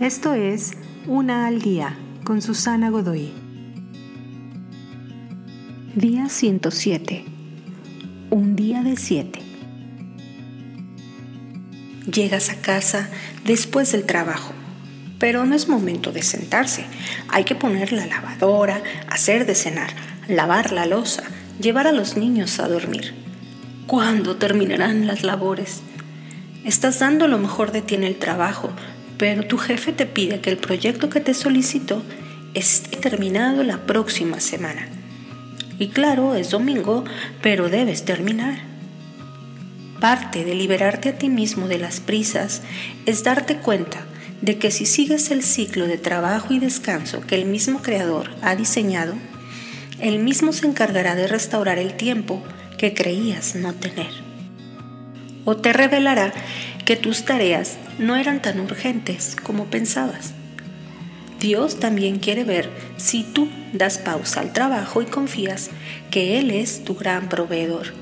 Esto es Una al Día con Susana Godoy. Día 107. Un día de siete. Llegas a casa después del trabajo, pero no es momento de sentarse. Hay que poner la lavadora, hacer de cenar, lavar la losa, llevar a los niños a dormir. ¿Cuándo terminarán las labores? Estás dando lo mejor de ti en el trabajo, pero tu jefe te pide que el proyecto que te solicitó esté terminado la próxima semana. Y claro, es domingo, pero debes terminar. Parte de liberarte a ti mismo de las prisas es darte cuenta de que si sigues el ciclo de trabajo y descanso que el mismo creador ha diseñado, él mismo se encargará de restaurar el tiempo que creías no tener. O te revelará que tus tareas no eran tan urgentes como pensabas. Dios también quiere ver si tú das pausa al trabajo y confías que Él es tu gran proveedor.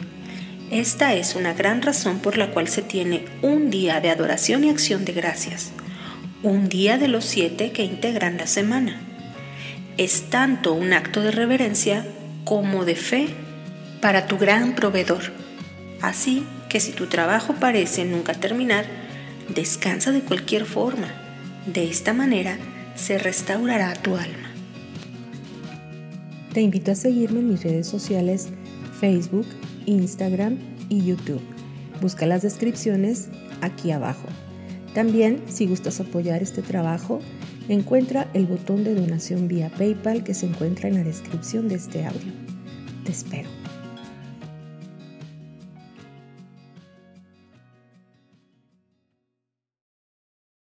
Esta es una gran razón por la cual se tiene un día de adoración y acción de gracias, un día de los siete que integran la semana. Es tanto un acto de reverencia como de fe para tu gran proveedor. Así que si tu trabajo parece nunca terminar, descansa de cualquier forma. De esta manera se restaurará tu alma. Te invito a seguirme en mis redes sociales Facebook, Instagram y YouTube. Busca las descripciones aquí abajo. También, si gustas apoyar este trabajo, encuentra el botón de donación vía PayPal que se encuentra en la descripción de este audio. Te espero.